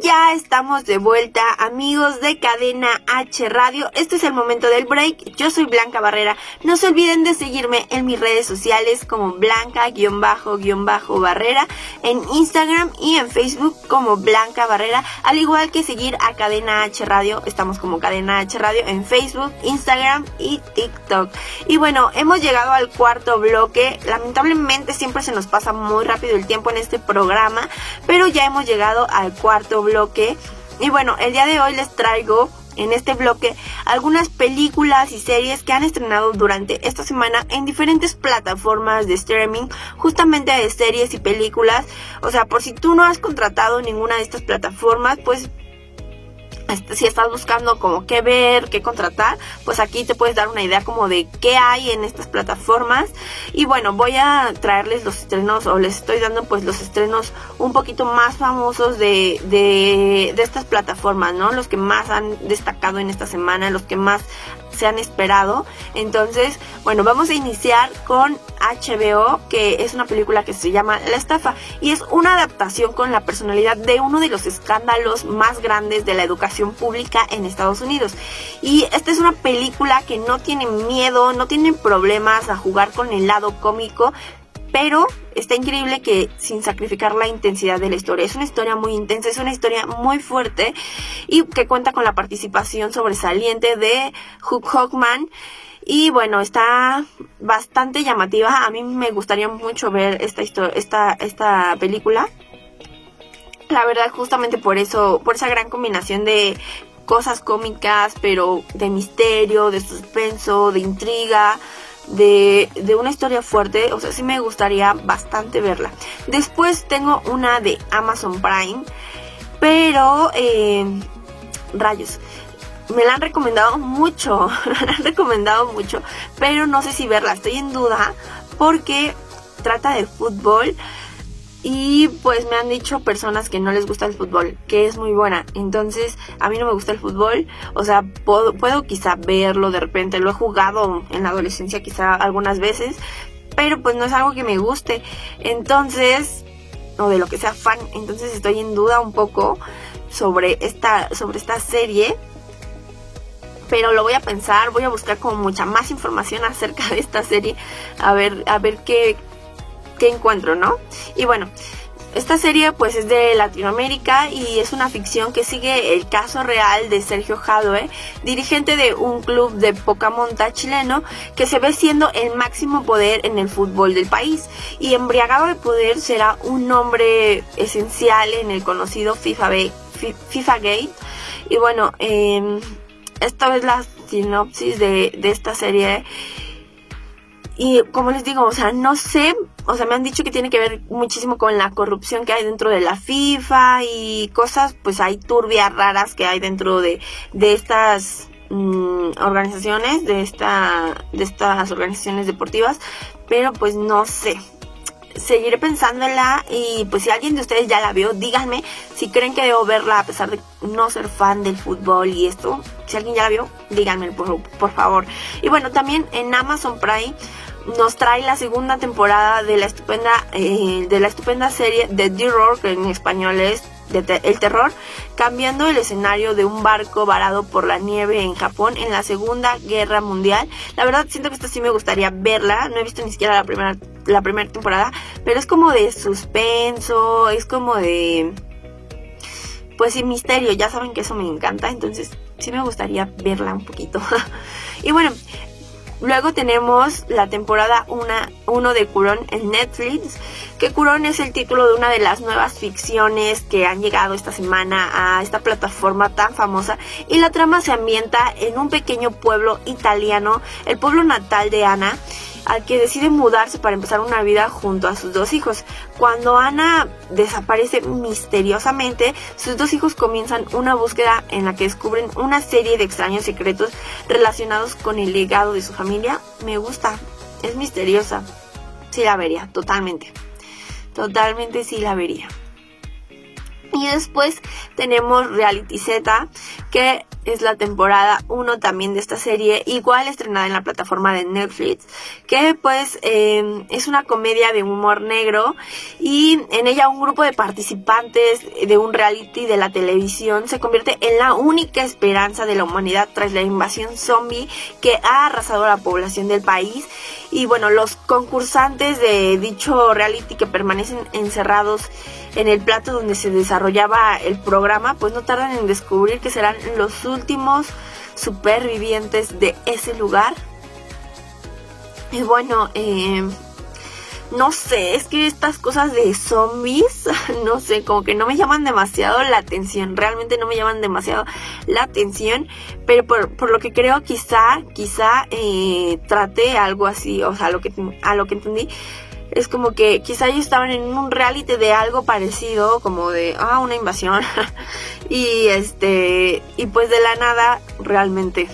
Ya estamos de vuelta, amigos de Cadena H Radio. Este es el momento del break. Yo soy Blanca Barrera. No se olviden de seguirme en mis redes sociales como Blanca-Barrera, en Instagram y en Facebook como Blanca Barrera, al igual que seguir a Cadena H Radio. Estamos como Cadena H Radio en Facebook, Instagram y TikTok. Y bueno, hemos llegado al cuarto bloque. Lamentablemente siempre se nos pasa muy rápido el tiempo en este programa, pero ya hemos llegado al cuarto bloque. Y bueno, el día de hoy les traigo en este bloque algunas películas y series que han estrenado durante esta semana en diferentes plataformas de streaming, justamente de series y películas. O sea, por si tú no has contratado ninguna de estas plataformas, pues si estás buscando como qué ver, qué contratar, pues aquí te puedes dar una idea como de qué hay en estas plataformas. Y bueno, voy a traerles los estrenos o les estoy dando pues los estrenos un poquito más famosos de, de, de estas plataformas, ¿no? Los que más han destacado en esta semana, los que más se han esperado. Entonces, bueno, vamos a iniciar con HBO, que es una película que se llama La estafa y es una adaptación con la personalidad de uno de los escándalos más grandes de la educación pública en Estados Unidos. Y esta es una película que no tiene miedo, no tiene problemas a jugar con el lado cómico, pero está increíble que sin sacrificar la intensidad de la historia. Es una historia muy intensa, es una historia muy fuerte y que cuenta con la participación sobresaliente de Hugh Hockman. Y bueno, está bastante llamativa. A mí me gustaría mucho ver esta, esta, esta película. La verdad, justamente por eso, por esa gran combinación de cosas cómicas, pero de misterio, de suspenso, de intriga de, de, una historia fuerte, o sea, sí me gustaría bastante verla. Después tengo una de Amazon Prime, pero eh, rayos. Me la han recomendado mucho, me la han recomendado mucho, pero no sé si verla, estoy en duda porque trata de fútbol y pues me han dicho personas que no les gusta el fútbol, que es muy buena. Entonces, a mí no me gusta el fútbol. O sea, puedo, puedo quizá verlo de repente. Lo he jugado en la adolescencia quizá algunas veces. Pero pues no es algo que me guste. Entonces, o de lo que sea fan. Entonces estoy en duda un poco sobre esta, sobre esta serie. Pero lo voy a pensar, voy a buscar como mucha más información acerca de esta serie. A ver, a ver qué, que encuentro, ¿no? Y bueno, esta serie pues es de Latinoamérica y es una ficción que sigue el caso real de Sergio Jadue, dirigente de un club de poca monta chileno que se ve siendo el máximo poder en el fútbol del país. Y embriagado de poder será un hombre esencial en el conocido FIFA, FIFA Gate. Y bueno, eh, esta es la sinopsis de, de esta serie. Y como les digo, o sea, no sé, o sea, me han dicho que tiene que ver muchísimo con la corrupción que hay dentro de la FIFA y cosas, pues hay turbias raras que hay dentro de, de estas mm, organizaciones, de, esta, de estas organizaciones deportivas, pero pues no sé. Seguiré pensándola y pues si alguien de ustedes ya la vio, díganme si creen que debo verla a pesar de no ser fan del fútbol y esto. Si alguien ya la vio, díganme por, por favor. Y bueno, también en Amazon Prime nos trae la segunda temporada de la estupenda eh, de la estupenda serie de The que en español es el terror, cambiando el escenario de un barco varado por la nieve en Japón en la Segunda Guerra Mundial. La verdad siento que esta sí me gustaría verla, no he visto ni siquiera la primera la primera temporada, pero es como de suspenso, es como de pues sí misterio, ya saben que eso me encanta, entonces sí me gustaría verla un poquito. y bueno, Luego tenemos la temporada 1 de Curón en Netflix, que Curón es el título de una de las nuevas ficciones que han llegado esta semana a esta plataforma tan famosa y la trama se ambienta en un pequeño pueblo italiano, el pueblo natal de Ana, al que decide mudarse para empezar una vida junto a sus dos hijos. Cuando Ana desaparece misteriosamente, sus dos hijos comienzan una búsqueda en la que descubren una serie de extraños secretos relacionados con el legado de su familia. Me gusta, es misteriosa. Sí la vería, totalmente. Totalmente sí la vería. Y después tenemos Reality Z, que es la temporada 1 también de esta serie, igual estrenada en la plataforma de Netflix, que pues em, es una comedia de humor negro y en ella un grupo de participantes de un reality de la televisión se convierte en la única esperanza de la humanidad tras la invasión zombie que ha arrasado la población del país. Y bueno, los concursantes de dicho reality que permanecen encerrados en el plato donde se desarrollaba el programa, pues no tardan en descubrir que serán los últimos supervivientes de ese lugar. Y bueno, eh, no sé, es que estas cosas de zombies, no sé, como que no me llaman demasiado la atención, realmente no me llaman demasiado la atención, pero por, lo que creo quizá, quizá eh, trate algo así, o sea, lo que, a lo que entendí, es como que quizá ellos estaban en un reality de algo parecido, como de, ah, una invasión. y este, y pues de la nada realmente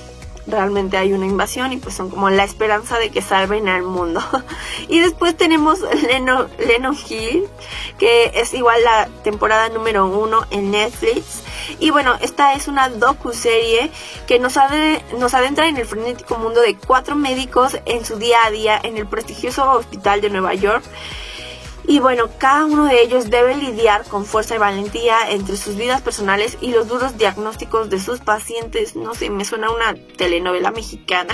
realmente hay una invasión y pues son como la esperanza de que salven al mundo. y después tenemos Leno, Hill, que es igual la temporada número uno en Netflix. Y bueno, esta es una docu-serie que nos, nos adentra en el frenético mundo de cuatro médicos en su día a día en el prestigioso hospital de Nueva York. Y bueno, cada uno de ellos debe lidiar con fuerza y valentía entre sus vidas personales y los duros diagnósticos de sus pacientes. No sé, me suena una telenovela mexicana.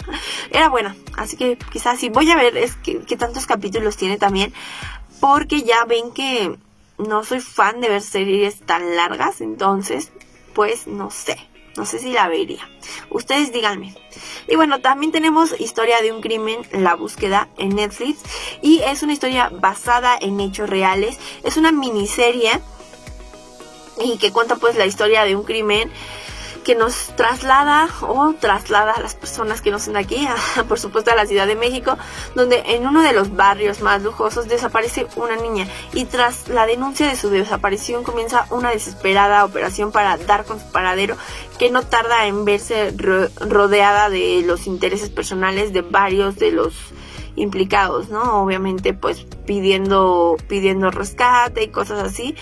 Era buena, así que quizás sí. Voy a ver es que, tantos capítulos tiene también, porque ya ven que no soy fan de ver series tan largas, entonces, pues no sé. No sé si la vería. Ustedes díganme. Y bueno, también tenemos Historia de un crimen, La búsqueda en Netflix. Y es una historia basada en hechos reales. Es una miniserie y que cuenta pues la historia de un crimen que nos traslada o traslada a las personas que no son de aquí, por supuesto a la Ciudad de México, donde en uno de los barrios más lujosos desaparece una niña y tras la denuncia de su desaparición comienza una desesperada operación para dar con su paradero que no tarda en verse rodeada de los intereses personales de varios de los implicados, ¿no? Obviamente pues pidiendo pidiendo rescate y cosas así.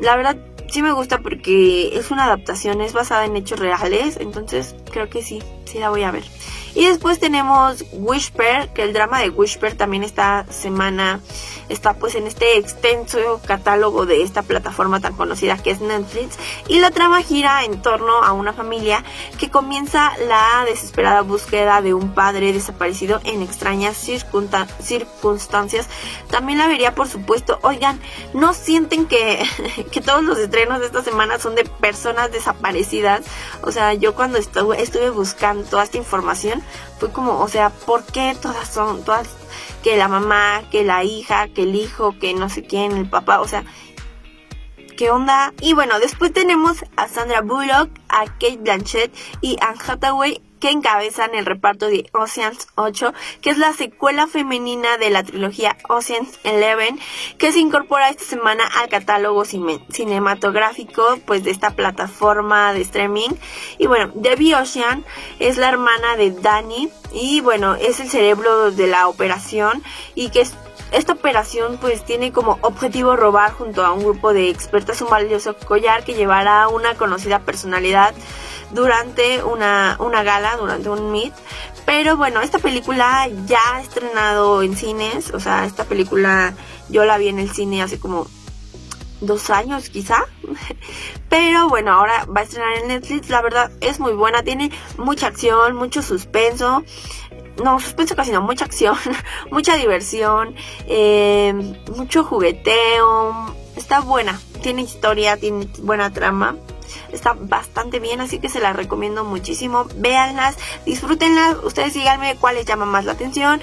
La verdad sí me gusta porque es una adaptación, es basada en hechos reales, entonces creo que sí, sí la voy a ver. Y después tenemos Whisper, que el drama de Whisper también esta semana está pues en este extenso catálogo de esta plataforma tan conocida que es Netflix. Y la trama gira en torno a una familia que comienza la desesperada búsqueda de un padre desaparecido en extrañas circunstancias. También la vería por supuesto. Oigan, ¿no sienten que, que todos los estrenos de esta semana son de personas desaparecidas? O sea, yo cuando estuve, estuve buscando toda esta información, fue como, o sea, ¿por qué todas son, todas, que la mamá, que la hija, que el hijo, que no sé quién, el papá, o sea, ¿qué onda? Y bueno, después tenemos a Sandra Bullock, a Kate Blanchett y Anne Hathaway que encabezan el reparto de Oceans 8, que es la secuela femenina de la trilogía Oceans 11, que se incorpora esta semana al catálogo cinematográfico pues de esta plataforma de streaming. Y bueno, Debbie Ocean es la hermana de Danny y bueno, es el cerebro de la operación y que esta operación pues tiene como objetivo robar junto a un grupo de expertas un valioso collar que llevará a una conocida personalidad durante una, una gala, durante un meet, Pero bueno, esta película ya ha estrenado en cines, o sea, esta película yo la vi en el cine hace como dos años quizá. Pero bueno, ahora va a estrenar en Netflix. La verdad es muy buena. Tiene mucha acción, mucho suspenso. No, suspenso casi no, mucha acción, mucha diversión, eh, mucho jugueteo. Está buena. Tiene historia, tiene buena trama. Está bastante bien, así que se las recomiendo muchísimo. Véanlas, disfrútenlas. Ustedes díganme cuál les llama más la atención.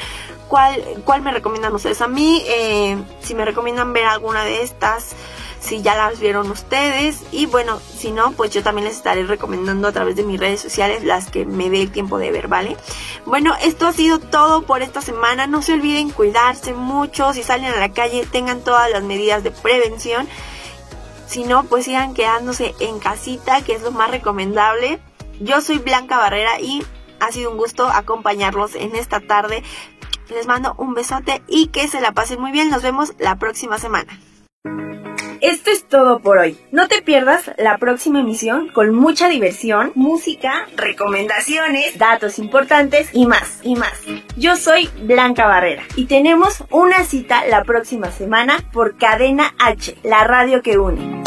¿Cuál, cuál me recomiendan ustedes a mí? Eh, si me recomiendan ver alguna de estas si ya las vieron ustedes y bueno, si no, pues yo también les estaré recomendando a través de mis redes sociales las que me dé el tiempo de ver, ¿vale? Bueno, esto ha sido todo por esta semana, no se olviden cuidarse mucho, si salen a la calle tengan todas las medidas de prevención, si no, pues sigan quedándose en casita, que es lo más recomendable. Yo soy Blanca Barrera y ha sido un gusto acompañarlos en esta tarde. Les mando un besote y que se la pasen muy bien. Nos vemos la próxima semana. Esto es todo por hoy. No te pierdas la próxima emisión con mucha diversión, música, recomendaciones, datos importantes y más, y más. Yo soy Blanca Barrera y tenemos una cita la próxima semana por Cadena H, la radio que une.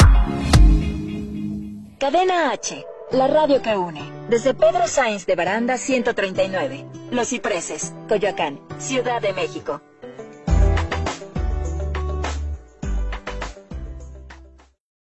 Cadena H, la radio que une. Desde Pedro Sáenz de Baranda 139, Los Cipreses, Coyoacán, Ciudad de México.